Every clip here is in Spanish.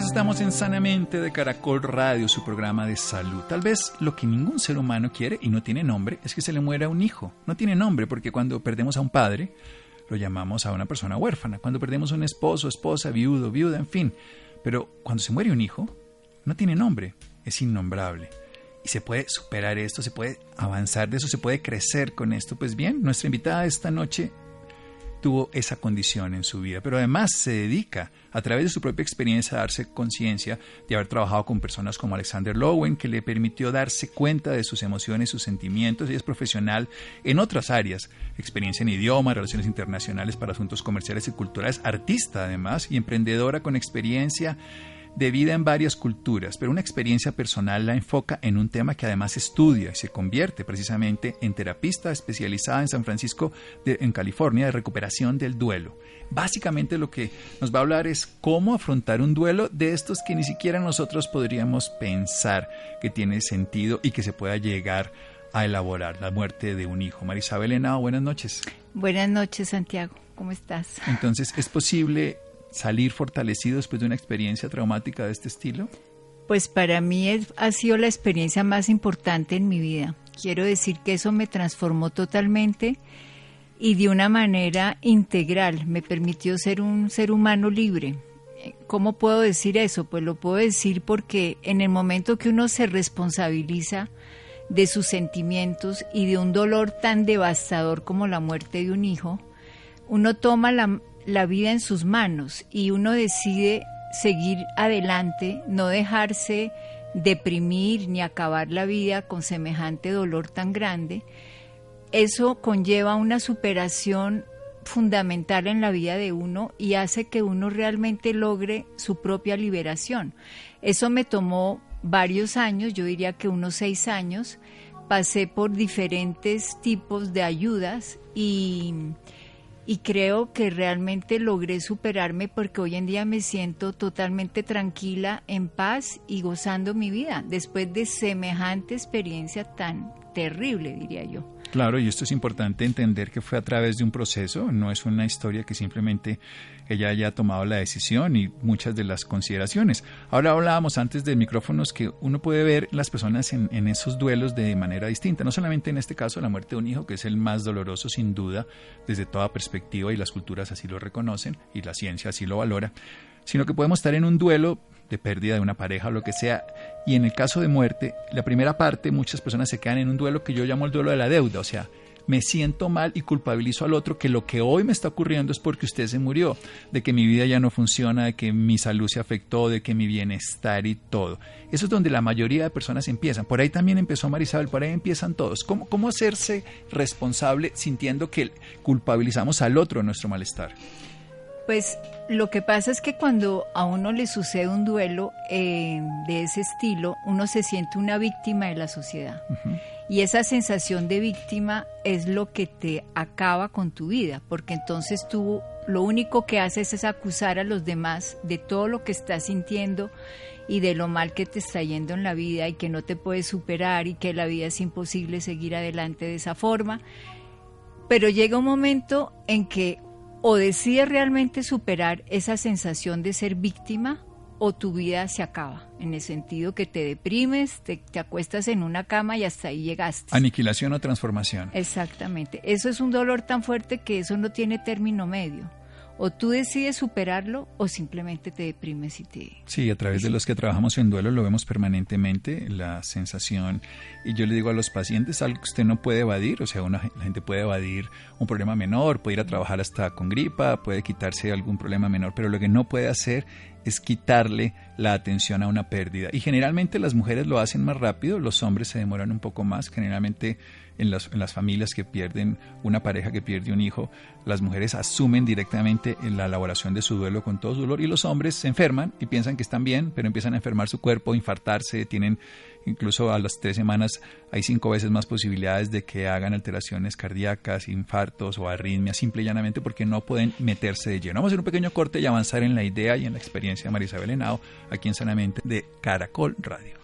Estamos en Sanamente de Caracol Radio, su programa de salud. Tal vez lo que ningún ser humano quiere y no tiene nombre es que se le muera un hijo. No tiene nombre porque cuando perdemos a un padre, lo llamamos a una persona huérfana. Cuando perdemos a un esposo, esposa, viudo, viuda, en fin. Pero cuando se muere un hijo, no tiene nombre, es innombrable. Y se puede superar esto, se puede avanzar de eso, se puede crecer con esto. Pues bien, nuestra invitada esta noche tuvo esa condición en su vida, pero además se dedica a través de su propia experiencia a darse conciencia de haber trabajado con personas como Alexander Lowen, que le permitió darse cuenta de sus emociones, sus sentimientos, y es profesional en otras áreas, experiencia en idioma, relaciones internacionales para asuntos comerciales y culturales, artista además y emprendedora con experiencia de vida en varias culturas, pero una experiencia personal la enfoca en un tema que además estudia y se convierte precisamente en terapista especializada en San Francisco, de, en California, de recuperación del duelo. Básicamente lo que nos va a hablar es cómo afrontar un duelo de estos que ni siquiera nosotros podríamos pensar que tiene sentido y que se pueda llegar a elaborar la muerte de un hijo. Marisabel Henao, buenas noches. Buenas noches, Santiago. ¿Cómo estás? Entonces, ¿es posible salir fortalecido después de una experiencia traumática de este estilo? Pues para mí ha sido la experiencia más importante en mi vida. Quiero decir que eso me transformó totalmente y de una manera integral. Me permitió ser un ser humano libre. ¿Cómo puedo decir eso? Pues lo puedo decir porque en el momento que uno se responsabiliza de sus sentimientos y de un dolor tan devastador como la muerte de un hijo, uno toma la, la vida en sus manos y uno decide seguir adelante, no dejarse deprimir ni acabar la vida con semejante dolor tan grande, eso conlleva una superación fundamental en la vida de uno y hace que uno realmente logre su propia liberación. Eso me tomó varios años, yo diría que unos seis años, pasé por diferentes tipos de ayudas y y creo que realmente logré superarme porque hoy en día me siento totalmente tranquila, en paz y gozando mi vida después de semejante experiencia tan terrible, diría yo. Claro, y esto es importante entender que fue a través de un proceso, no es una historia que simplemente ella haya tomado la decisión y muchas de las consideraciones. Ahora hablábamos antes de micrófonos que uno puede ver las personas en, en, esos duelos de manera distinta, no solamente en este caso la muerte de un hijo, que es el más doloroso sin duda desde toda perspectiva y las culturas así lo reconocen y la ciencia así lo valora, sino que podemos estar en un duelo de pérdida de una pareja o lo que sea. Y en el caso de muerte, la primera parte, muchas personas se quedan en un duelo que yo llamo el duelo de la deuda, o sea, me siento mal y culpabilizo al otro que lo que hoy me está ocurriendo es porque usted se murió, de que mi vida ya no funciona, de que mi salud se afectó, de que mi bienestar y todo. Eso es donde la mayoría de personas empiezan. Por ahí también empezó Marisabel, por ahí empiezan todos. ¿Cómo, cómo hacerse responsable sintiendo que culpabilizamos al otro de nuestro malestar? Pues lo que pasa es que cuando a uno le sucede un duelo eh, de ese estilo, uno se siente una víctima de la sociedad. Y esa sensación de víctima es lo que te acaba con tu vida, porque entonces tú lo único que haces es acusar a los demás de todo lo que estás sintiendo y de lo mal que te está yendo en la vida y que no te puedes superar y que la vida es imposible seguir adelante de esa forma. Pero llega un momento en que o decides realmente superar esa sensación de ser víctima o tu vida se acaba, en el sentido que te deprimes, te, te, acuestas en una cama y hasta ahí llegaste. Aniquilación o transformación. Exactamente. Eso es un dolor tan fuerte que eso no tiene término medio. O tú decides superarlo o simplemente te deprimes y te... Sí, a través de los que trabajamos en duelo lo vemos permanentemente, la sensación. Y yo le digo a los pacientes algo que usted no puede evadir, o sea, una, la gente puede evadir un problema menor, puede ir a trabajar hasta con gripa, puede quitarse algún problema menor, pero lo que no puede hacer es quitarle la atención a una pérdida. Y generalmente las mujeres lo hacen más rápido, los hombres se demoran un poco más, generalmente en las, en las familias que pierden una pareja que pierde un hijo, las mujeres asumen directamente la elaboración de su duelo con todo su dolor y los hombres se enferman y piensan que están bien, pero empiezan a enfermar su cuerpo, infartarse, tienen incluso a las tres semanas hay cinco veces más posibilidades de que hagan alteraciones cardíacas, infartos o arritmias, simple y llanamente porque no pueden meterse de lleno. Vamos a hacer un pequeño corte y avanzar en la idea y en la experiencia de Marisabel Henao aquí en Sanamente de Caracol Radio.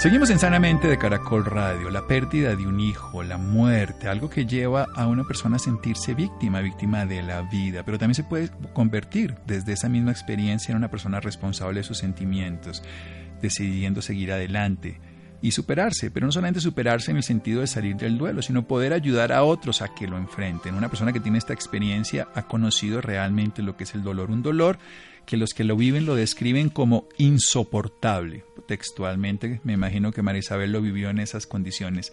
Seguimos en Sanamente de Caracol Radio. La pérdida de un hijo, la muerte, algo que lleva a una persona a sentirse víctima, víctima de la vida, pero también se puede convertir desde esa misma experiencia en una persona responsable de sus sentimientos, decidiendo seguir adelante y superarse, pero no solamente superarse en el sentido de salir del duelo, sino poder ayudar a otros a que lo enfrenten. Una persona que tiene esta experiencia ha conocido realmente lo que es el dolor, un dolor que los que lo viven lo describen como insoportable. Textualmente, me imagino que María Isabel lo vivió en esas condiciones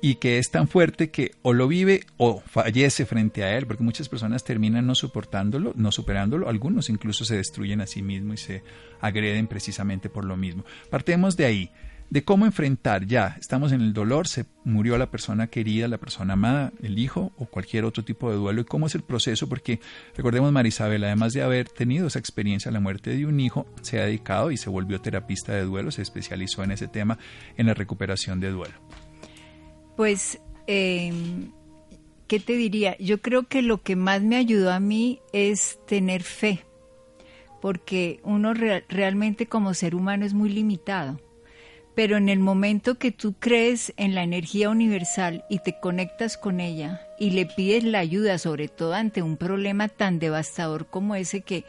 y que es tan fuerte que o lo vive o fallece frente a él, porque muchas personas terminan no soportándolo, no superándolo, algunos incluso se destruyen a sí mismos y se agreden precisamente por lo mismo. Partemos de ahí de cómo enfrentar ya, estamos en el dolor, se murió la persona querida, la persona amada, el hijo o cualquier otro tipo de duelo y cómo es el proceso, porque recordemos Marisabel, además de haber tenido esa experiencia, la muerte de un hijo, se ha dedicado y se volvió terapista de duelo, se especializó en ese tema, en la recuperación de duelo. Pues, em, ¿qué te diría? Yo creo que lo que más me ayudó a mí es tener fe, porque uno realmente como ser humano es muy limitado pero en el momento que tú crees en la energía universal y te conectas con ella y le pides la ayuda, sobre todo ante un problema tan devastador como ese que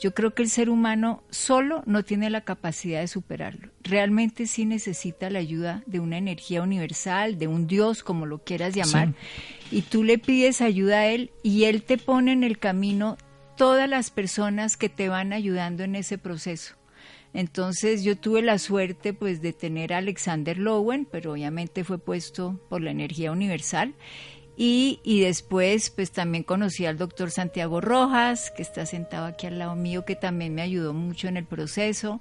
yo creo que el ser humano solo no tiene la capacidad de superarlo. Realmente sí necesita la ayuda de una energía universal, de un Dios, como lo quieras llamar, y tú le pides ayuda a Él y Él te pone en el camino todas las personas que te van ayudando en ese proceso. Entonces yo tuve la suerte pues de tener a Alexander Lowen, pero obviamente fue puesto por la energía universal. Y, y, después pues también conocí al doctor Santiago Rojas, que está sentado aquí al lado mío, que también me ayudó mucho en el proceso.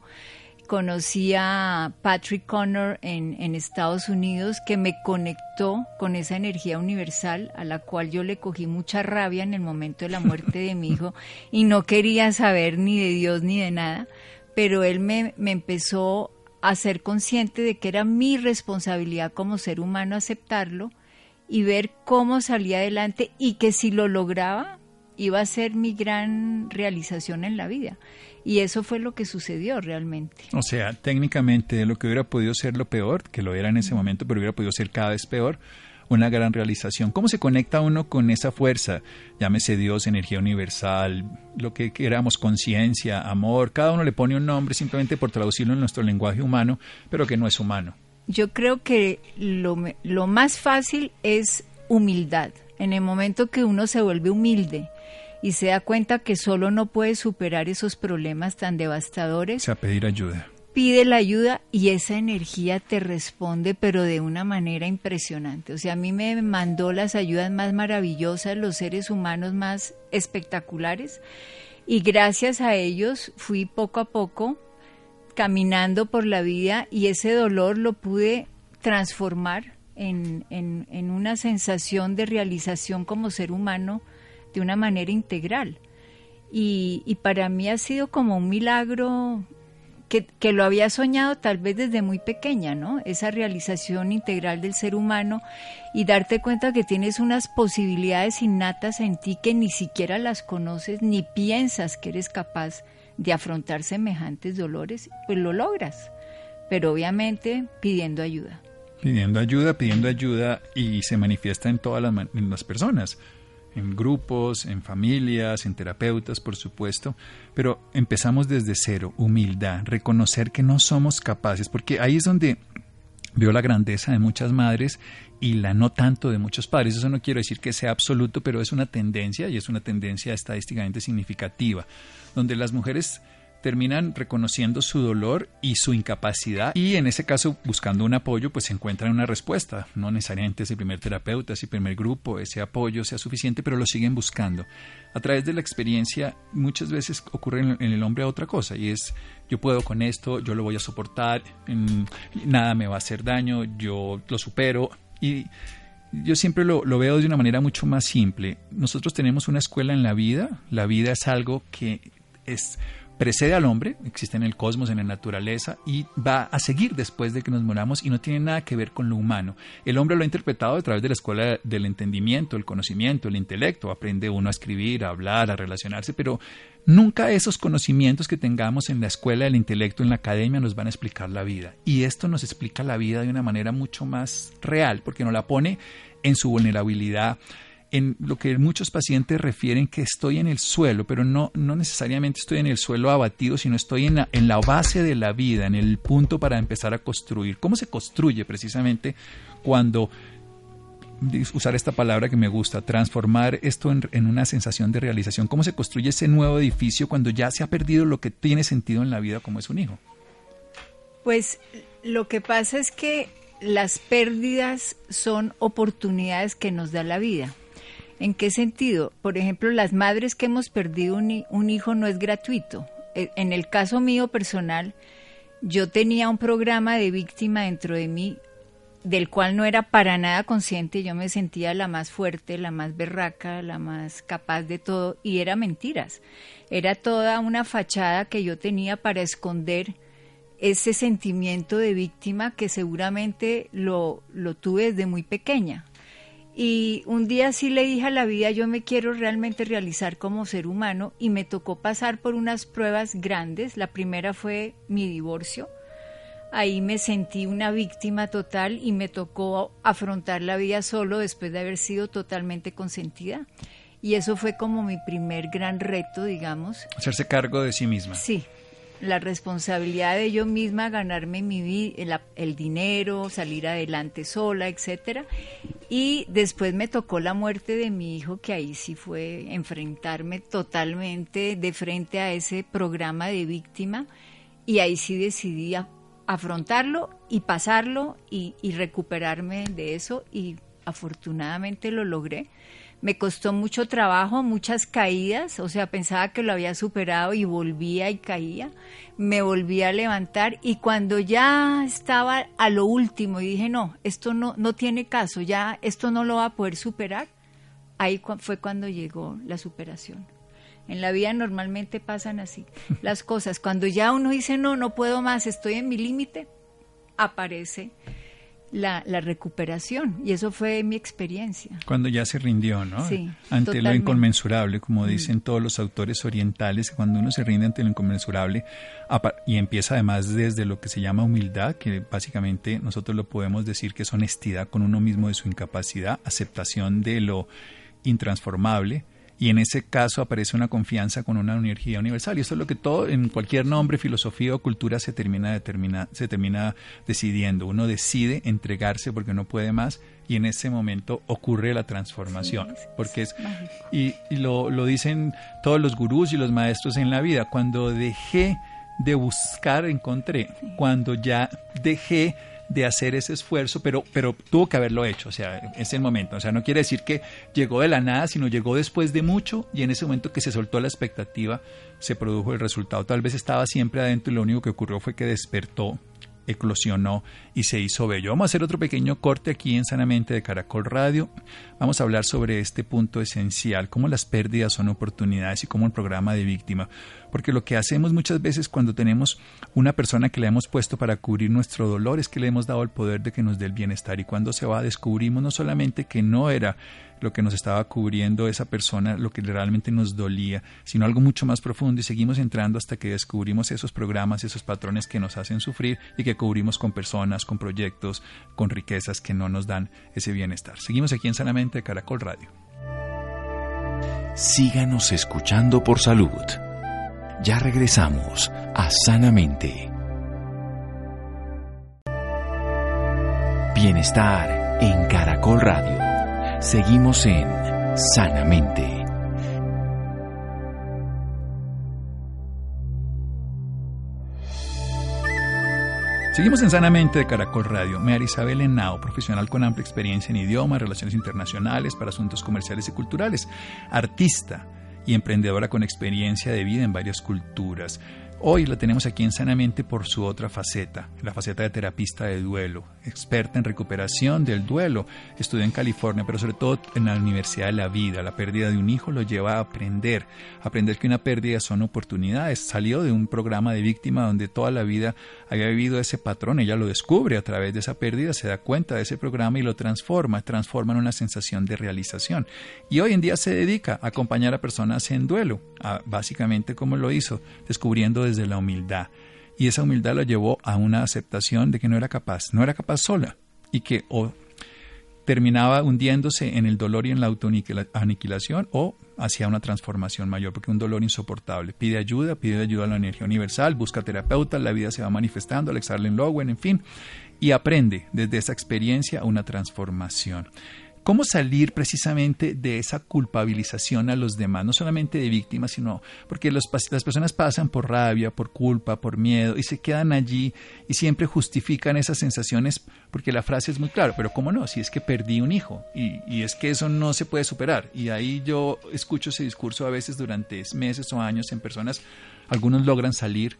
Conocí a Patrick Connor en, en Estados Unidos, que me conectó con esa energía universal a la cual yo le cogí mucha rabia en el momento de la muerte de mi hijo y no quería saber ni de Dios ni de nada pero él me, empezó a ser consciente de que era mi responsabilidad como ser humano aceptarlo y ver cómo salía adelante y que si lo lograba iba a ser mi gran realización en la vida. Y eso fue lo que sucedió realmente. O sea, técnicamente lo que hubiera podido ser lo peor, que lo era en ese momento, pero hubiera podido ser cada vez peor, una gran realización. ¿Cómo se conecta uno con esa fuerza? Llámese Dios, energía universal, lo que queramos, conciencia, amor. Cada uno le pone un nombre simplemente por traducirlo en nuestro lenguaje humano, pero que no es humano. Yo creo que lo, lo más fácil es humildad. En el momento que uno se vuelve humilde, y se da cuenta que solo no puede superar esos problemas tan devastadores. O sea, pedir ayuda pide la ayuda y esa energía te responde, pero de una manera impresionante. O sea, a mí me mandó las ayudas más maravillosas, los seres humanos más espectaculares, y gracias a ellos fui poco a poco caminando por la vida y ese dolor lo pude transformar en, en una sensación de realización como ser humano de una manera integral. Y, y, para mí ha sido como un milagro que, lo había soñado tal vez desde muy pequeña, ¿no? Esa realización integral del ser humano y darte cuenta que tienes unas posibilidades innatas en ti que ni siquiera las conoces ni piensas que eres capaz de afrontar semejantes dolores, pues lo logras, pero obviamente pidiendo ayuda. Pidiendo ayuda, pidiendo ayuda y se manifiesta en todas las, en las personas en grupos, en familias, en terapeutas, por supuesto, pero empezamos desde cero, humildad, reconocer que no somos capaces, porque ahí es donde veo la grandeza de muchas madres y la no tanto de muchos padres. Eso no quiero decir que sea absoluto, pero es una tendencia y es una tendencia estadísticamente significativa, donde las mujeres terminan reconociendo su dolor y su incapacidad y en ese caso buscando un apoyo pues encuentran una respuesta no necesariamente ese primer terapeuta ese primer grupo ese apoyo sea suficiente pero lo siguen buscando a través de la experiencia muchas veces ocurre en, el hombre otra cosa y es yo puedo con esto yo lo voy a soportar nada me va a hacer daño yo lo supero y yo siempre lo, lo, veo de una manera mucho más simple. Nosotros tenemos una escuela en la vida. La vida es algo que es precede al hombre, existe en el cosmos, en la naturaleza, y va a seguir después de que nos moramos y no tiene nada que ver con lo humano. El hombre lo ha interpretado a través de la escuela del entendimiento, el conocimiento, el intelecto, aprende uno a escribir, a hablar, a relacionarse, pero nunca esos conocimientos que tengamos en la escuela del intelecto, en la academia, nos van a explicar la vida. Y esto nos explica la vida de una manera mucho más real, porque nos la pone en su vulnerabilidad, en lo que muchos pacientes refieren que estoy en el suelo, pero no, no necesariamente estoy en el suelo abatido, sino estoy en la, en la base de la vida, en el punto para empezar a construir. ¿Cómo se construye precisamente cuando usar esta palabra que me gusta, transformar esto en, en, una sensación de realización. ¿Cómo se construye ese nuevo edificio cuando ya se ha perdido lo que tiene sentido en la vida como es un hijo? Pues lo que pasa es que las pérdidas son oportunidades que nos da la vida. ¿En qué sentido? Por ejemplo, las madres que hemos perdido un, hijo no es gratuito. E, en el caso mío personal, yo tenía un programa de víctima dentro de mí del cual no era para nada consciente, yo me sentía la más fuerte, la más berraca, la más capaz de todo, y era mentiras. Era toda una fachada que yo tenía para esconder ese sentimiento de víctima que seguramente lo, lo tuve desde muy pequeña. Y un día sí le dije a la vida, yo me quiero realmente realizar como ser humano y me tocó pasar por unas pruebas grandes. La primera fue mi divorcio. Ahí me sentí una víctima total y me tocó afrontar la vida solo después de haber sido totalmente consentida. Y eso fue como mi primer gran reto, digamos. Hacerse cargo de sí misma. Sí, la responsabilidad de yo misma ganarme mi el, el, dinero, salir adelante sola, etcétera. Y después me tocó la muerte de mi hijo, que ahí sí fue enfrentarme totalmente de frente a ese programa de víctima. Y ahí sí decidí afrontarlo y pasarlo y recuperarme de eso. Y afortunadamente lo logré me costó mucho trabajo, muchas caídas, o sea, pensaba que lo había superado y volvía y caía, me volví a levantar y cuando ya estaba a lo último y dije, no, esto no, no tiene caso, ya esto no lo va a poder superar, ahí fue cuando llegó la superación. En la vida normalmente pasan así las cosas. Cuando ya uno dice, no, no puedo más, estoy en mi límite, aparece la, recuperación. Y eso fue mi experiencia. Cuando ya se rindió, ¿no? ante lo inconmensurable, como mm. dicen todos los autores orientales, cuando uno se rinde ante lo inconmensurable y empieza además desde lo que se llama humildad, que básicamente nosotros lo podemos decir que es honestidad con uno mismo de su incapacidad, aceptación de lo intransformable, y en ese caso aparece una confianza con una energía universal. Y eso es lo que todo en cualquier nombre, filosofía o cultura se termina determina, se termina decidiendo. Uno decide entregarse porque no puede más y en ese momento ocurre la transformación, porque es, y, lo, lo dicen todos los gurús y los maestros en la vida, cuando dejé de buscar encontré, cuando ya dejé de hacer ese esfuerzo, pero, pero tuvo que haberlo hecho, o sea, en ese momento. O sea, no quiere decir que llegó de la nada, sino llegó después de mucho y en ese momento que se soltó la expectativa se produjo el resultado. Tal vez estaba siempre adentro y lo único que ocurrió fue que despertó eclosionó y se hizo bello. Vamos a hacer otro pequeño corte aquí en Sanamente de Caracol Radio. Vamos a hablar sobre este punto esencial, cómo las pérdidas son oportunidades y cómo el programa de víctima. Porque lo que hacemos muchas veces cuando tenemos una persona que le hemos puesto para cubrir nuestro dolor es que le hemos dado el poder de que nos dé el bienestar y cuando se va descubrimos no solamente que no era lo que nos estaba cubriendo esa persona, lo que realmente nos dolía, sino algo mucho más profundo y seguimos entrando hasta que descubrimos esos programas, esos patrones que nos hacen sufrir y que cubrimos con personas, con proyectos, con riquezas que no nos dan ese bienestar. Seguimos aquí en Sanamente Caracol Radio. Síganos escuchando por salud. Ya regresamos a Sanamente. Bienestar en Caracol Radio. Seguimos en Sanamente. Seguimos en Sanamente de Caracol Radio. María Isabel Henao, profesional con amplia experiencia en idiomas, relaciones internacionales para asuntos comerciales y culturales, artista y emprendedora con experiencia de vida en varias culturas. Hoy la tenemos aquí en Sanamente por su otra faceta, la faceta de terapista de duelo, experta en recuperación del duelo. Estudió en California, pero sobre todo en la Universidad de la Vida. La pérdida de un hijo lo lleva a aprender, aprender que una pérdida son oportunidades. Salió de un programa de víctima donde toda la vida había vivido ese patrón. Ella lo descubre a través de esa pérdida, se da cuenta de ese programa y lo transforma, transforma en una sensación de realización. Y hoy en día se dedica a acompañar a personas en duelo, básicamente como lo hizo, descubriendo desde la humildad. Y esa humildad lo llevó a una aceptación de que no era capaz, no era capaz sola y que o terminaba hundiéndose en el dolor y en la autoaniquilación o hacia una transformación mayor, porque un dolor insoportable. Pide ayuda, pide ayuda a la energía universal, busca terapeuta, la vida se va manifestando, Alex Arlen Lowen, en fin, y aprende desde esa experiencia una transformación. ¿Cómo salir precisamente de esa culpabilización a los demás? No solamente de víctimas, sino porque las personas pasan por rabia, por culpa, por miedo y se quedan allí y siempre justifican esas sensaciones porque la frase es muy clara, pero ¿cómo no? Si es que perdí un hijo y, y es que eso no se puede superar. Y ahí yo escucho ese discurso a veces durante meses o años en personas, algunos logran salir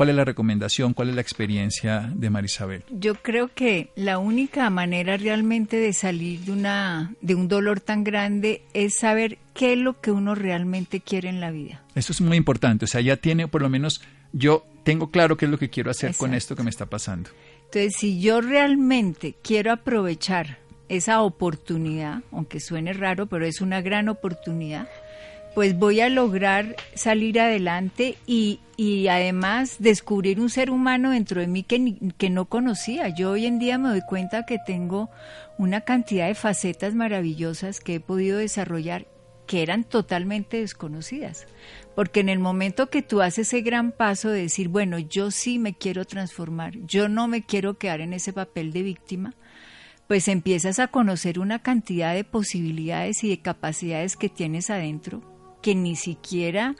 ¿Cuál es la recomendación? ¿Cuál es la experiencia de Marisabel? Yo creo que la única manera realmente de salir de, una, de un dolor tan grande es saber qué es lo que uno realmente quiere en la vida. Eso es muy importante. O sea, ya tiene, por lo menos, yo tengo claro qué es lo que quiero hacer con esto que me está pasando. Entonces, si yo realmente quiero aprovechar esa oportunidad, aunque suene raro, pero es una gran oportunidad, pues voy a lograr salir adelante y, y, además descubrir un ser humano dentro de mí que, que no conocía. Yo hoy en día me doy cuenta que tengo una cantidad de facetas maravillosas que he podido desarrollar que eran totalmente desconocidas. Porque en el momento que tú haces ese gran paso de decir, bueno, yo sí me quiero transformar, yo no me quiero quedar en ese papel de víctima, pues empiezas a conocer una cantidad de posibilidades y de capacidades que tienes adentro que ni siquiera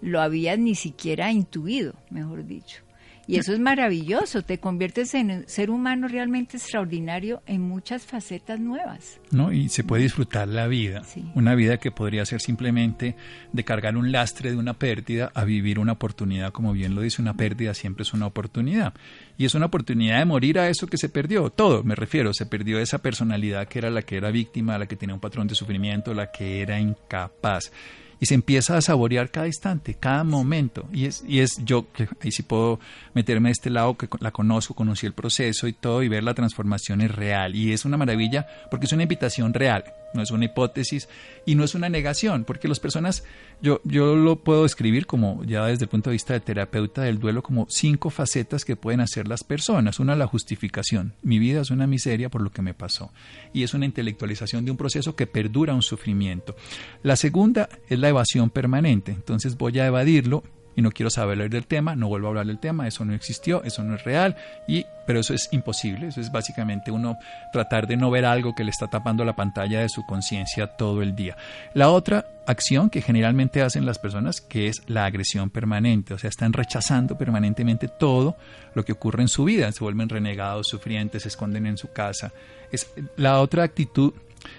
lo habías ni siquiera intuido, mejor dicho. Y eso es maravilloso, te conviertes en un ser humano realmente extraordinario en muchas facetas nuevas. ¿No? Y se puede disfrutar la vida, una vida que podría ser simplemente de cargar un lastre de una pérdida a vivir una oportunidad, como bien lo dice, una pérdida siempre es una oportunidad. Y es una oportunidad de morir a eso que se perdió, todo, me refiero, se perdió esa personalidad que era la que era víctima, la que tenía un patrón de sufrimiento, la que era incapaz y se empieza a saborear cada instante, cada momento. Y es, y es yo, que ahí sí puedo meterme a este lado, que la conozco, conocí el proceso y todo, y ver la transformación es real. Y es una maravilla porque es una invitación real no es una hipótesis y no es una negación, porque las personas, yo, yo lo puedo describir como, ya desde el punto de vista de terapeuta del duelo, como cinco facetas que pueden hacer las personas. Una, la justificación. Mi vida es una miseria por lo que me pasó. Y es una intelectualización de un proceso que perdura un sufrimiento. La segunda es la evasión permanente. Entonces voy a evadirlo y no quiero saber del tema, no vuelvo a hablar del tema, eso no existió, eso no es real, y, pero eso es imposible, eso es básicamente uno tratar de no ver algo que le está tapando la pantalla de su conciencia todo el día. La otra acción que generalmente hacen las personas, que es la agresión permanente, o sea, están rechazando permanentemente todo lo que ocurre en su vida, se vuelven renegados, sufrientes, se esconden en su casa. Es la otra actitud,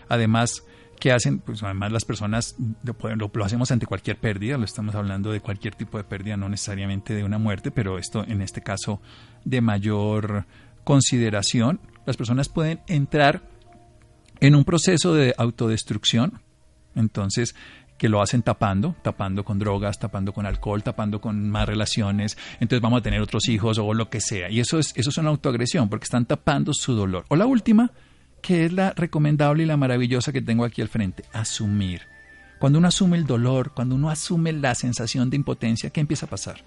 además, que hacen, pues además las personas lo, lo, hacemos ante cualquier pérdida, lo estamos hablando de cualquier tipo de pérdida, no necesariamente de una muerte, pero esto en este caso de mayor consideración, las personas pueden entrar en un proceso de autodestrucción, entonces que lo hacen tapando, tapando con drogas, tapando con alcohol, tapando con más relaciones, entonces vamos a tener otros hijos o lo que sea. Y eso es, eso es una autoagresión, porque están tapando su dolor. O la última, que es la recomendable y la maravillosa que tengo aquí al frente, asumir. Cuando uno asume el dolor, cuando uno asume la sensación de impotencia, ¿qué empieza a pasar?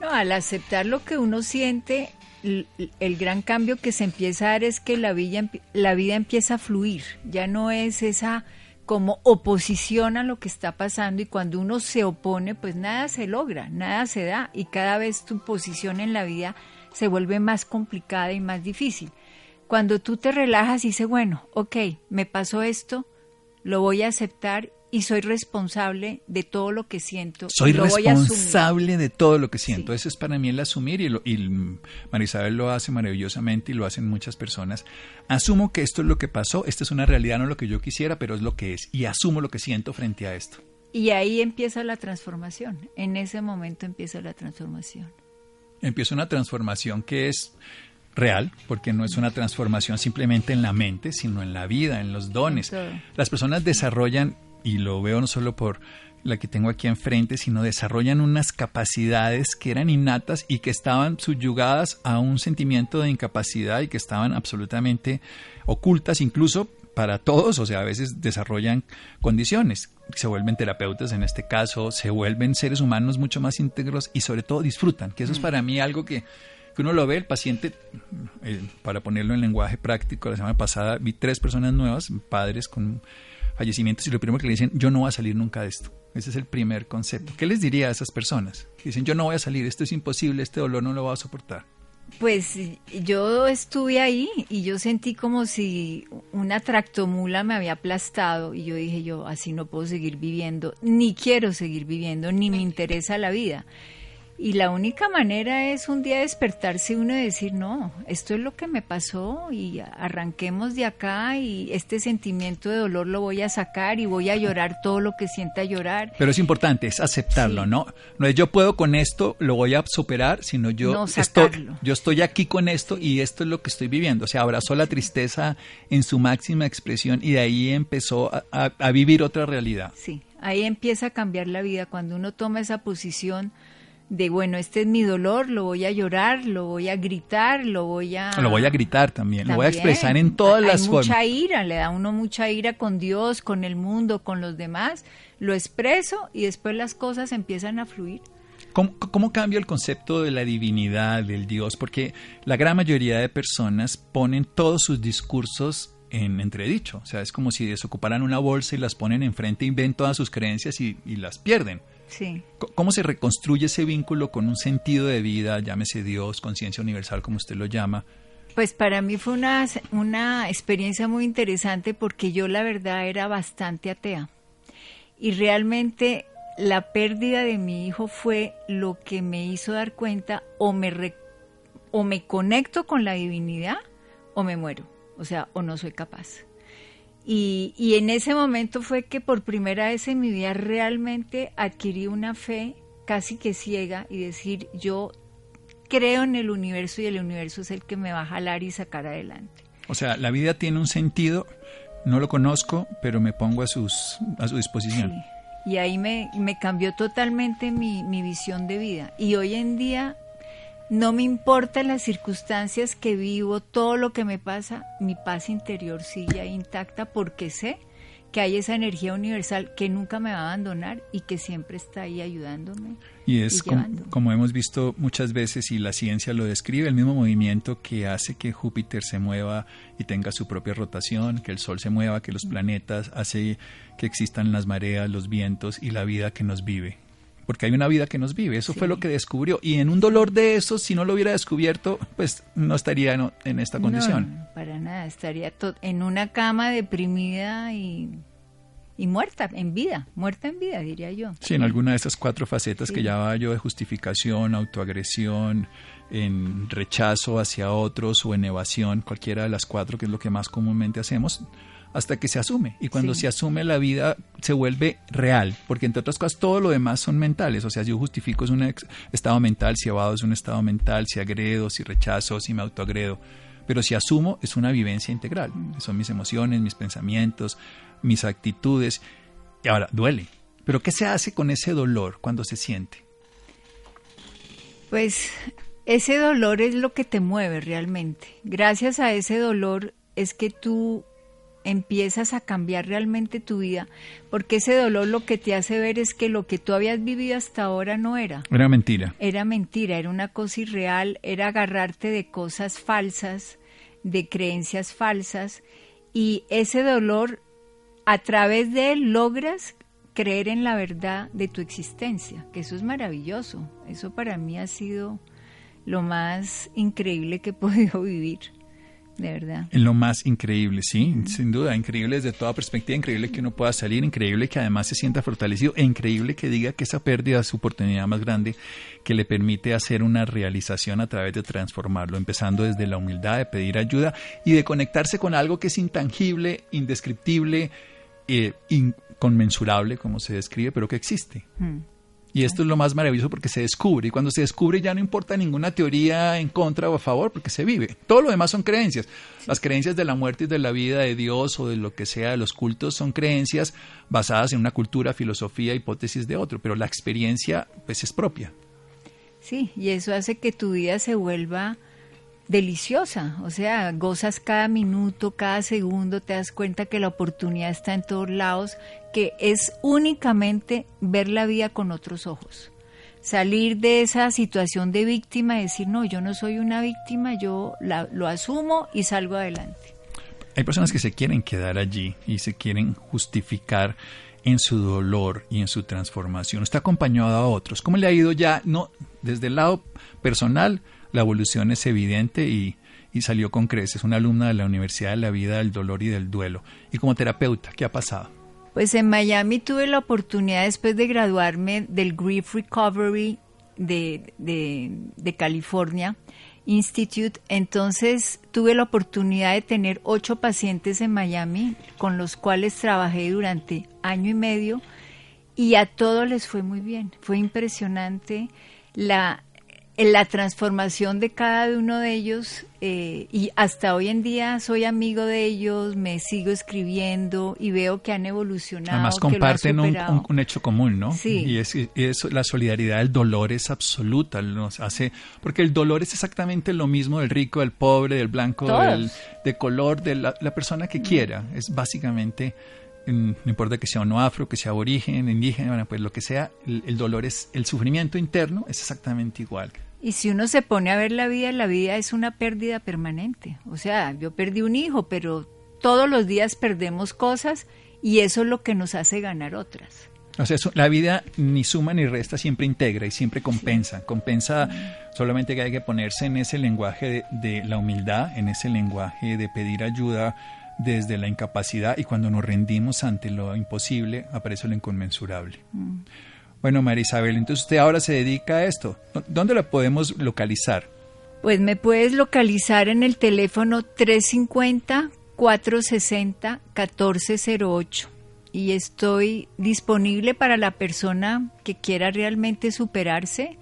No, al aceptar lo que uno siente, el, gran cambio que se empieza a dar es que la vida, la vida empieza a fluir, ya no es esa como oposición a lo que está pasando y cuando uno se opone, pues nada se logra, nada se da y cada vez tu posición en la vida se vuelve más complicada y más difícil. Cuando tú te relajas y dices, bueno, ok, me pasó esto, lo voy a aceptar y soy responsable de todo lo que siento. Soy lo responsable de todo lo que siento. Eso es para mí el asumir y, lo, y Marisabel lo hace maravillosamente y lo hacen muchas personas. Asumo que esto es lo que pasó, esta es una realidad, no lo que yo quisiera, pero es lo que es y asumo lo que siento frente a esto. Y ahí empieza la transformación, en ese momento empieza la transformación. Empieza una transformación que es real, porque no es una transformación simplemente en la mente, sino en la vida, en los dones. Las personas desarrollan, y lo veo no solo por la que tengo aquí enfrente, sino desarrollan unas capacidades que eran innatas y que estaban subyugadas a un sentimiento de incapacidad y que estaban absolutamente ocultas, incluso para todos, o sea, a veces desarrollan condiciones, se vuelven terapeutas en este caso, se vuelven seres humanos mucho más íntegros y sobre todo disfrutan, que eso es mm. para mí algo que, uno lo ve, el paciente, eh, para ponerlo en lenguaje práctico, la semana pasada vi tres personas nuevas, padres con fallecimientos, y lo primero que le dicen, yo no voy a salir nunca de esto. Ese es el primer concepto. ¿Qué les diría a esas personas? Que dicen, yo no voy a salir, esto es imposible, este dolor no lo voy a soportar. Pues yo estuve ahí y yo sentí como si una tractomula me había aplastado y yo dije yo así no puedo seguir viviendo, ni quiero seguir viviendo, ni me interesa la vida. Y la única manera es un día despertarse uno y decir, no, esto es lo que me pasó y arranquemos de acá y este sentimiento de dolor lo voy a sacar y voy a llorar todo lo que sienta llorar. Pero es importante, es aceptarlo, ¿no? No es yo puedo con esto, lo voy a superar, sino yo, estoy, yo estoy aquí con esto y esto es lo que estoy viviendo. O sea, abrazó la tristeza en su máxima expresión y de ahí empezó a, a vivir otra realidad. Sí, ahí empieza a cambiar la vida cuando uno toma esa posición de bueno, este es mi dolor, lo voy a llorar, lo voy a gritar, lo voy a... Lo voy a gritar también, lo voy a expresar en todas las formas. mucha ira, le da uno mucha ira con Dios, con el mundo, con los demás, lo expreso y después las cosas empiezan a fluir. ¿Cómo, ¿Cómo, cambia el concepto de la divinidad, del Dios? Porque la gran mayoría de personas ponen todos sus discursos en entredicho. O sea, es como si desocuparan una bolsa y las ponen enfrente y ven todas sus creencias y, y las pierden. Sí. ¿Cómo se reconstruye ese vínculo con un sentido de vida, llámese Dios, conciencia universal, como usted lo llama? Pues para mí fue una, una experiencia muy interesante porque yo la verdad era bastante atea. Y realmente la pérdida de mi hijo fue lo que me hizo dar cuenta o me, o me conecto con la divinidad o me muero. O sea, o no soy capaz. Y, en ese momento fue que por primera vez en mi vida realmente adquirí una fe casi que ciega y decir, yo creo en el universo y el universo es el que me va a jalar y sacar adelante. O sea, la vida tiene un sentido, no lo conozco, pero me pongo a, sus, a su disposición. Y ahí me, me cambió totalmente mi, mi visión de vida. Y hoy en día no me importan las circunstancias que vivo, todo lo que me pasa, mi paz interior sigue intacta porque sé que hay esa energía universal que nunca me va a abandonar y que siempre está ahí ayudándome. Y es como, hemos visto muchas veces y la ciencia lo describe, el mismo movimiento que hace que Júpiter se mueva y tenga su propia rotación, que el Sol se mueva, que los planetas, hace que existan las mareas, los vientos y la vida que nos vive porque hay una vida que nos vive. Eso fue lo que descubrió. Y en un dolor de eso, si no lo hubiera descubierto, pues no estaría en, esta condición. No, para nada, estaría en una cama deprimida y, muerta en vida, muerta en vida, diría yo. Sí, en alguna de esas cuatro facetas que llamaba yo de justificación, autoagresión, en rechazo hacia otros o en evasión, cualquiera de las cuatro, que es lo que más comúnmente hacemos hasta que se asume. Y cuando se asume la vida se vuelve real, porque entre otras cosas todo lo demás son mentales. O sea, yo justifico es un estado mental, si evado es un estado mental, si agredo, si rechazo, si me autoagredo. Pero si asumo es una vivencia integral. Son mis emociones, mis pensamientos, mis actitudes. Y ahora, duele. Pero ¿qué se hace con ese dolor cuando se siente? Pues ese dolor es lo que te mueve realmente. Gracias a ese dolor es que tú empiezas a cambiar realmente tu vida, porque ese dolor lo que te hace ver es que lo que tú habías vivido hasta ahora no era. Era mentira. Era mentira, era una cosa irreal, era agarrarte de cosas falsas, de creencias falsas, y ese dolor, a través de él logras creer en la verdad de tu existencia, que eso es maravilloso. Eso para mí ha sido lo más increíble que he podido vivir de verdad. En lo más increíble, sí, sin duda, increíble desde toda perspectiva, increíble que uno pueda salir, increíble que además se sienta fortalecido, e increíble que diga que esa pérdida es su oportunidad más grande que le permite hacer una realización a través de transformarlo, empezando desde la humildad de pedir ayuda y de conectarse con algo que es intangible, indescriptible, eh, inconmensurable, como se describe, pero que existe. Mm. Y esto es lo más maravilloso porque se descubre. Y cuando se descubre ya no importa ninguna teoría en contra o a favor porque se vive. Todo lo demás son creencias. Las creencias de la muerte y de la vida de Dios o de lo que sea de los cultos son creencias basadas en una cultura, filosofía, hipótesis de otro. Pero la experiencia pues es propia. Sí, y eso hace que tu vida se vuelva deliciosa, o sea, gozas cada minuto, cada segundo, te das cuenta que la oportunidad está en todos lados, que es únicamente ver la vida con otros ojos. Salir de esa situación de víctima y decir, no, yo no soy una víctima, yo lo asumo y salgo adelante. Hay personas que se quieren quedar allí y se quieren justificar en su dolor y en su transformación. Está acompañado a otros. ¿Cómo le ha ido ya, no desde el lado personal, la evolución es evidente y, salió con creces, una alumna de la Universidad de la Vida del Dolor y del Duelo. Y como terapeuta, ¿qué ha pasado? Pues en Miami tuve la oportunidad después de graduarme del Grief Recovery de, de, California Institute, entonces tuve la oportunidad de tener ocho pacientes en Miami con los cuales trabajé durante año y medio y a todos les fue muy bien. Fue impresionante la en la transformación de cada uno de ellos eh, y hasta hoy en día soy amigo de ellos, me sigo escribiendo y veo que han evolucionado. Además comparten un, hecho común, ¿no? Sí. Y es, la solidaridad, el dolor es absoluta, nos hace, porque el dolor es exactamente lo mismo del rico, del pobre, del blanco, del, de color, de la, persona que quiera, es básicamente no importa que sea no afro, que sea aborigen, indígena, pues lo que sea, el, dolor es, el sufrimiento interno es exactamente igual. Y si uno se pone a ver la vida, la vida es una pérdida permanente. O sea, yo perdí un hijo, pero todos los días perdemos cosas y eso es lo que nos hace ganar otras. O sea, la vida ni suma ni resta, siempre integra y siempre compensa. Compensa solamente que hay que ponerse en ese lenguaje de, la humildad, en ese lenguaje de pedir ayuda desde la incapacidad y cuando nos rendimos ante lo imposible, aparece lo inconmensurable. Mm. Bueno, María Isabel, entonces usted ahora se dedica a esto. ¿Dónde la podemos localizar? Pues me puedes localizar en el teléfono 350-460-1408 y estoy disponible para la persona que quiera realmente superarse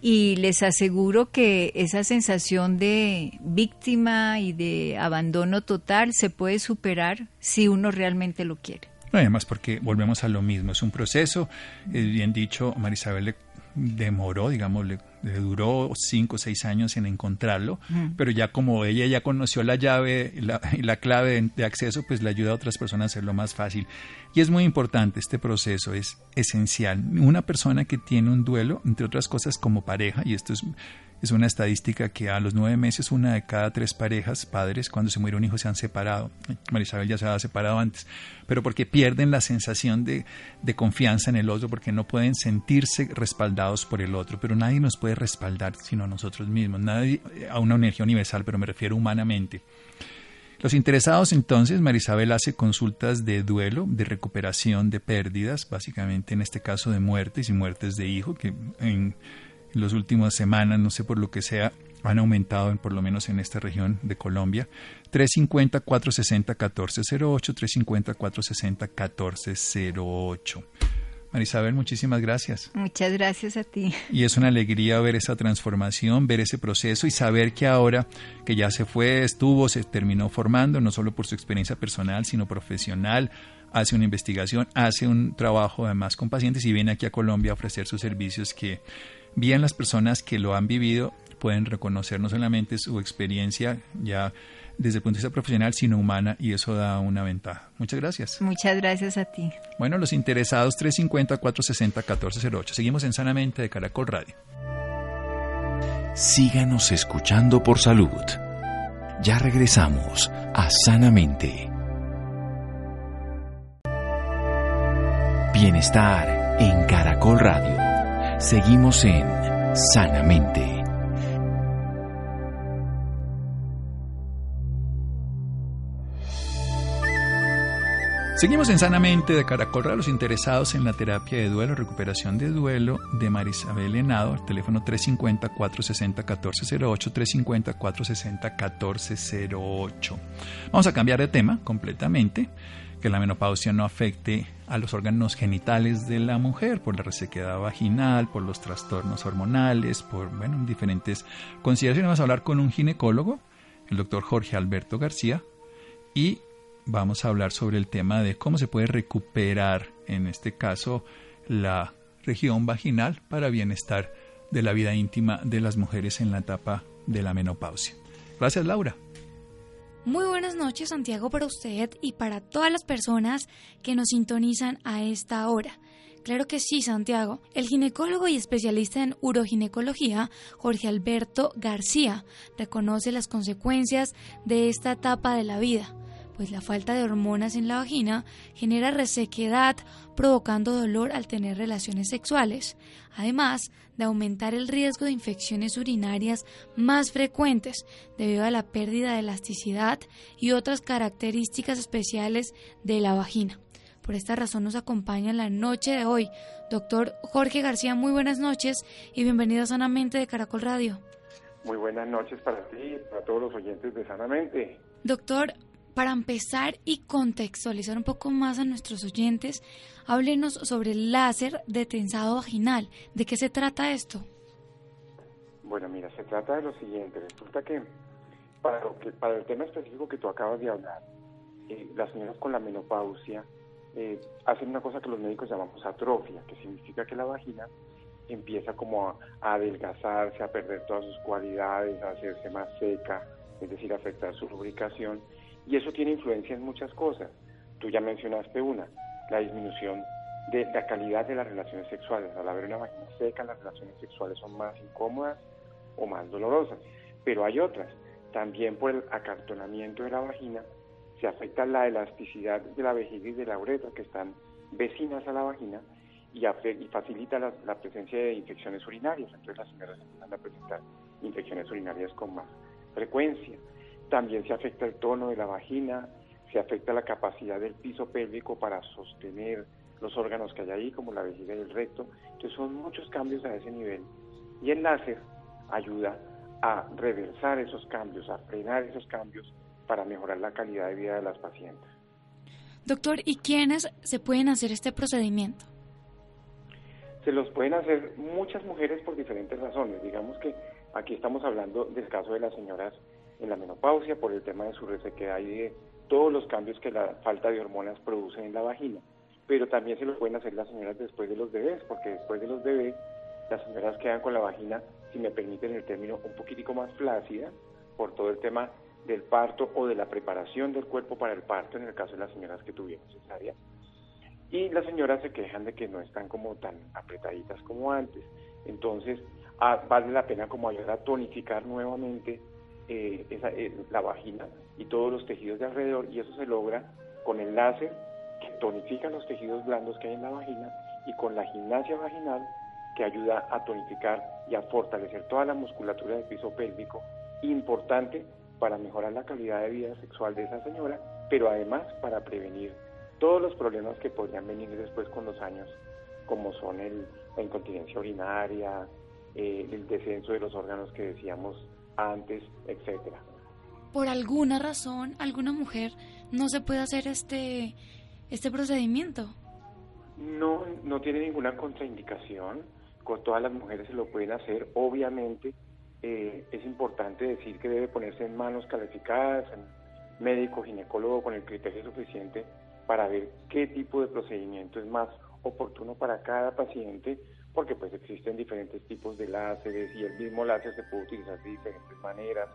y les aseguro que esa sensación de víctima y de abandono total se puede superar si uno realmente lo quiere. No, además porque volvemos a lo mismo, es un proceso, bien dicho, Marisabel le demoró, digamos, le, duró cinco o seis años en encontrarlo, pero ya como ella ya conoció la llave y la, la, clave de, acceso, pues le ayuda a otras personas a hacerlo más fácil. Y es muy importante, este proceso es esencial. Una persona que tiene un duelo, entre otras cosas como pareja, y esto es es una estadística que a los nueve meses una de cada tres parejas, padres, cuando se muere un hijo se han separado. Marisabel ya se había separado antes, pero porque pierden la sensación de, de, confianza en el otro, porque no pueden sentirse respaldados por el otro. Pero nadie nos puede respaldar sino nosotros mismos, nadie a una energía universal, pero me refiero humanamente. Los interesados entonces, Marisabel hace consultas de duelo, de recuperación de pérdidas, básicamente en este caso de muertes y muertes de hijo, que en en las últimas semanas, no sé por lo que sea, han aumentado, por lo menos en esta región de Colombia. 350-460-1408, 350-460-1408. Marisabel, muchísimas gracias. Muchas gracias a ti. Y es una alegría ver esa transformación, ver ese proceso y saber que ahora que ya se fue, estuvo, se terminó formando, no solo por su experiencia personal, sino profesional, hace una investigación, hace un trabajo además con pacientes y viene aquí a Colombia a ofrecer sus servicios que bien las personas que lo han vivido pueden reconocer no solamente su experiencia ya desde el punto de vista profesional, sino humana, y eso da una ventaja. Muchas gracias. Muchas gracias a ti. Bueno, los interesados 350-460-1408. Seguimos en Sanamente de Caracol Radio. Síganos escuchando por salud. Ya regresamos a Sanamente. Bienestar en Caracol Radio. Seguimos en Sanamente. Seguimos en Sanamente de Caracol a los interesados en la terapia de duelo, recuperación de duelo de Marisabel Henao, el teléfono 350-460-1408, 350-460-1408. Vamos a cambiar de tema completamente que la menopausia no afecte a los órganos genitales de la mujer por la resequedad vaginal, por los trastornos hormonales, por, bueno, diferentes consideraciones. Vamos a hablar con un ginecólogo, el doctor Jorge Alberto García, y vamos a hablar sobre el tema de cómo se puede recuperar, en este caso, la región vaginal para bienestar de la vida íntima de las mujeres en la etapa de la menopausia. Gracias, Laura. Muy buenas noches, Santiago, para usted y para todas las personas que nos sintonizan a esta hora. Claro que sí, Santiago. El ginecólogo y especialista en uroginecología, Jorge Alberto García, reconoce las consecuencias de esta etapa de la vida pues la falta de hormonas en la vagina genera resequedad, provocando dolor al tener relaciones sexuales, además de aumentar el riesgo de infecciones urinarias más frecuentes debido a la pérdida de elasticidad y otras características especiales de la vagina. Por esta razón nos acompaña en la noche de hoy doctor Jorge García. Muy buenas noches y bienvenido a Sanamente de Caracol Radio. Muy buenas noches para ti y para todos los oyentes de Sanamente. Doctor, para empezar y contextualizar un poco más a nuestros oyentes, háblenos sobre el láser de tensado vaginal. ¿De qué se trata esto? Bueno, mira, se trata de lo siguiente. Resulta que para, lo que, para el tema específico que tú acabas de hablar, eh, las señoras con la menopausia eh, hacen una cosa que los médicos llamamos atrofia, que significa que la vagina empieza como a, a adelgazarse, a perder todas sus cualidades, a hacerse más seca, es decir, afectar su lubricación y eso tiene influencia en muchas cosas. Tú ya mencionaste una, la disminución de la calidad de las relaciones sexuales. Al haber una vagina seca, las relaciones sexuales son más incómodas o más dolorosas. Pero hay otras. También por el acartonamiento de la vagina se afecta la elasticidad de la vejiga y de la uretra, que están vecinas a la vagina, y, facilita la, la, presencia de infecciones urinarias. Entonces las señoras empiezan a presentar infecciones urinarias con más frecuencia. También se afecta el tono de la vagina, se afecta la capacidad del piso pélvico para sostener los órganos que hay ahí, como la vejiga y el recto. Entonces son muchos cambios a ese nivel. Y el láser ayuda a reversar esos cambios, a frenar esos cambios para mejorar la calidad de vida de las pacientes. Doctor, ¿y quiénes se pueden hacer este procedimiento? Se los pueden hacer muchas mujeres por diferentes razones. Digamos que aquí estamos hablando del caso de las señoras en la menopausia por el tema de su resequedad y de todos los cambios que la falta de hormonas produce en la vagina. Pero también se lo pueden hacer las señoras después de los bebés, porque después de los bebés las señoras quedan con la vagina, si me permiten el término, un poquitico más flácida por todo el tema del parto o de la preparación del cuerpo para el parto en el caso de las señoras que tuvieron cesárea. Y las señoras se quejan de que no están como tan apretaditas como antes. Entonces, ah, vale la pena como ayudar a tonificar nuevamente eh, esa, eh, la vagina y todos los tejidos de alrededor y eso se logra con el láser que tonifica los tejidos blandos que hay en la vagina y con la gimnasia vaginal que ayuda a tonificar y a fortalecer toda la musculatura del piso pélvico, importante para mejorar la calidad de vida sexual de esa señora, pero además para prevenir todos los problemas que podrían venir después con los años, como son el, la incontinencia urinaria, eh, el descenso de los órganos que decíamos antes, etcétera. Por alguna razón, alguna mujer no se puede hacer este este procedimiento. No, no tiene ninguna contraindicación. Con todas las mujeres se lo pueden hacer. Obviamente eh, es importante decir que debe ponerse en manos calificadas, en médico, ginecólogo con el criterio suficiente para ver qué tipo de procedimiento es más oportuno para cada paciente porque pues existen diferentes tipos de láseres y el mismo láser se puede utilizar de diferentes maneras.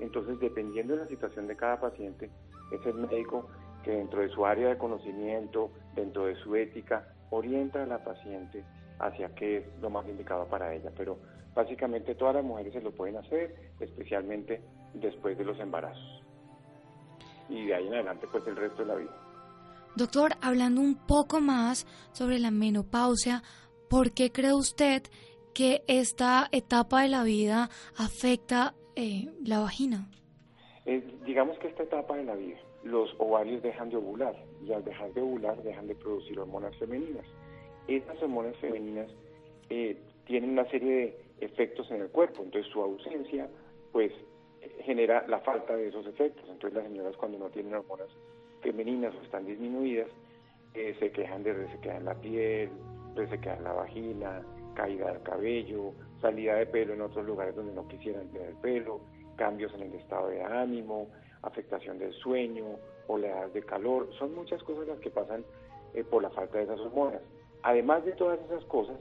Entonces, dependiendo de la situación de cada paciente, es el médico que dentro de su área de conocimiento, dentro de su ética, orienta a la paciente hacia qué es lo más indicado para ella. Pero básicamente todas las mujeres se lo pueden hacer, especialmente después de los embarazos. Y de ahí en adelante, pues el resto de la vida. Doctor, hablando un poco más sobre la menopausia, ¿Por qué cree usted que esta etapa de la vida afecta eh, la vagina? digamos que esta etapa de la vida los ovarios dejan de ovular y al dejar de ovular dejan de producir hormonas femeninas. Estas hormonas femeninas eh, tienen una serie de efectos en el cuerpo, entonces su ausencia pues genera la falta de esos efectos. Entonces las señoras cuando no tienen hormonas femeninas o están disminuidas, eh, se quejan de resequedad en la piel, resequedad en la vagina, caída del cabello, salida de pelo en otros lugares donde no quisieran tener pelo, cambios en el estado de ánimo, afectación del sueño, oleadas de calor, son muchas cosas las que pasan eh, por la falta de esas hormonas. Además de todas esas cosas,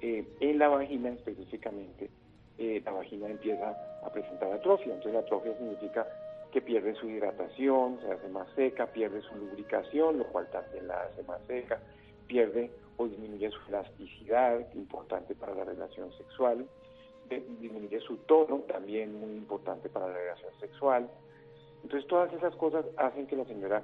eh, en la vagina específicamente, eh, la vagina empieza a presentar atrofia. Entonces la atrofia significa que pierde su hidratación, se hace más seca, pierde su lubricación, lo cual también la hace más seca, pierde o disminuye su elasticidad, importante para la relación sexual, disminuye su tono, también muy importante para la relación sexual. Entonces todas esas cosas hacen que la señora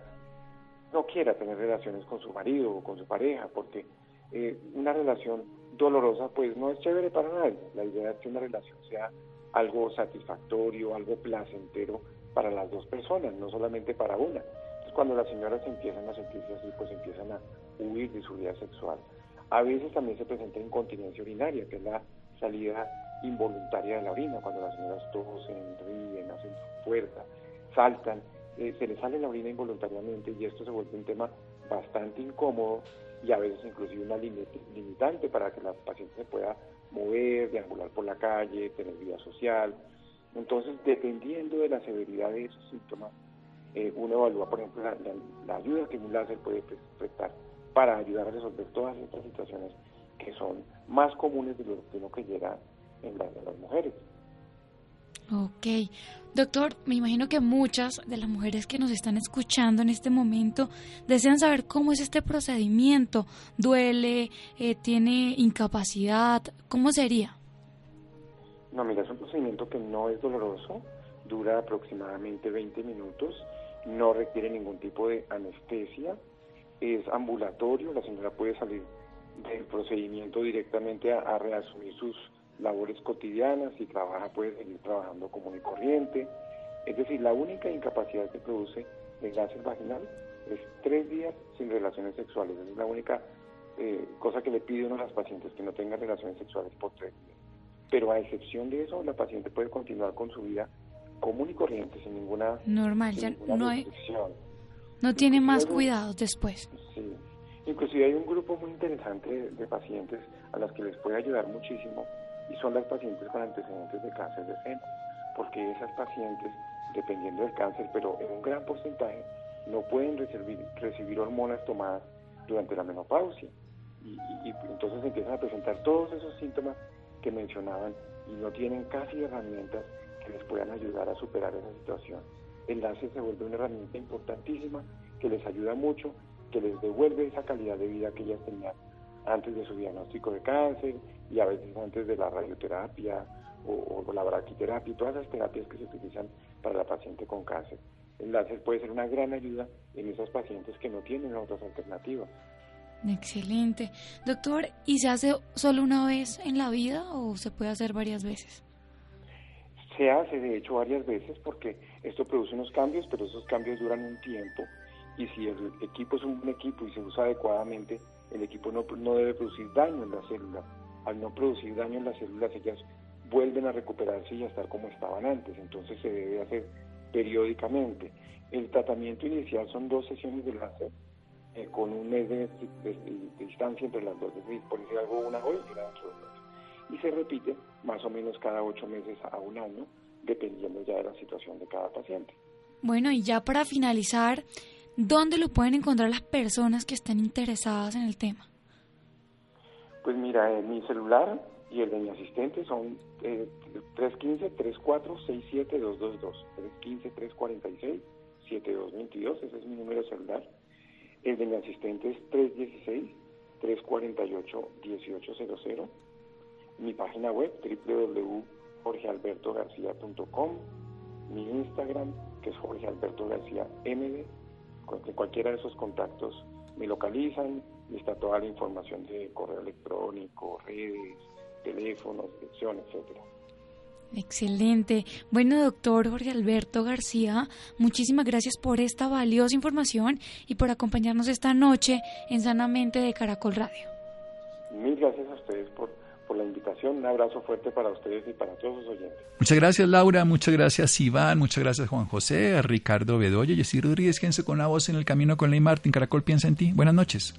no quiera tener relaciones con su marido o con su pareja, porque eh, una relación dolorosa pues no es chévere para nadie. La idea es que una relación sea algo satisfactorio, algo placentero para las dos personas, no solamente para una. Entonces cuando las señoras empiezan a sentirse así, pues empiezan a huir de su vida sexual. A veces también se presenta incontinencia urinaria, que es la salida involuntaria de la orina, cuando las señoras tosen, ríen, hacen fuerza, saltan, eh, se les sale la orina involuntariamente y esto se vuelve un tema bastante incómodo y a veces inclusive una limitante para que la paciente se pueda mover, deambular por la calle, tener vida social. Entonces, dependiendo de la severidad de esos síntomas, eh, uno evalúa, por ejemplo, la, ayuda que un láser puede prestar para ayudar a resolver todas estas situaciones que son más comunes de lo que uno creyera en, en las mujeres. Ok. Doctor, me imagino que muchas de las mujeres que nos están escuchando en este momento desean saber cómo es este procedimiento. ¿Duele? Eh, ¿Tiene incapacidad? ¿Cómo sería? No, mira, es un procedimiento que no es doloroso, dura aproximadamente 20 minutos, no requiere ningún tipo de anestesia, es ambulatorio, la señora puede salir del procedimiento directamente a, a reasumir sus labores cotidianas, y trabaja puede seguir trabajando común y corriente. Es decir, la única incapacidad que produce el láser vaginal es tres días sin relaciones sexuales. es la única eh, cosa que le pide uno a las pacientes, que no tengan relaciones sexuales por tres días. Pero a excepción de eso, la paciente puede continuar con su vida común y corriente, sin ninguna... Normal, ya no hay... No tiene más cuidados después. Sí. Inclusive hay un grupo muy interesante de pacientes a las que les puede ayudar muchísimo y son las pacientes con antecedentes de cáncer de seno, porque esas pacientes, dependiendo del cáncer, pero en un gran porcentaje, no pueden recibir, recibir hormonas tomadas durante la menopausia. Y, entonces empiezan a presentar todos esos síntomas que mencionaban y no tienen casi herramientas que les puedan ayudar a superar esa situación. El láser se vuelve una herramienta importantísima que les ayuda mucho, que les devuelve esa calidad de vida que ellas tenían antes de su diagnóstico de cáncer y a veces antes de la radioterapia o, la braquiterapia y todas las terapias que se utilizan para la paciente con cáncer. El láser puede ser una gran ayuda en esos pacientes que no tienen otras alternativas. Excelente. Doctor, ¿y se hace solo una vez en la vida o se puede hacer varias veces? Se hace, de hecho, varias veces porque esto produce unos cambios, pero esos cambios duran un tiempo y si el equipo es un equipo y se usa adecuadamente, el equipo no, no debe producir daño en la célula. Al no producir daño en las células, ellas vuelven a recuperarse y a estar como estaban antes. Entonces se debe hacer periódicamente. El tratamiento inicial son dos sesiones de láser eh, con un mes de, distancia entre las dos, es decir, por decir algo, una hoy y dentro de Y se repite más o menos cada ocho meses a un año, dependiendo ya de la situación de cada paciente. Bueno, y ya para finalizar, ¿Dónde lo pueden encontrar las personas que estén interesadas en el tema? Pues mira, mi celular y el de mi asistente son eh, 315-3467-222. 315-346-7222, ese es mi número celular. El de mi asistente es 316-348-1800. Mi página web www.jorgealbertogarcia.com. Mi Instagram, que es Jorge Alberto García MD con que cualquiera de esos contactos me localizan y está toda la información de correo electrónico, redes, teléfonos, dirección, etcétera. Excelente. Bueno, doctor Jorge Alberto García, muchísimas gracias por esta valiosa información y por acompañarnos esta noche en Sanamente de Caracol Radio. Mil gracias a ustedes por, por la invitación. Un abrazo fuerte para ustedes y para todos los oyentes. Muchas gracias, Laura. Muchas gracias, Iván. Muchas gracias, Juan José, Ricardo Bedoya, Jessy Rodríguez. Quédense con la voz en el camino con Ley Martín. Caracol piensa en ti. Buenas noches.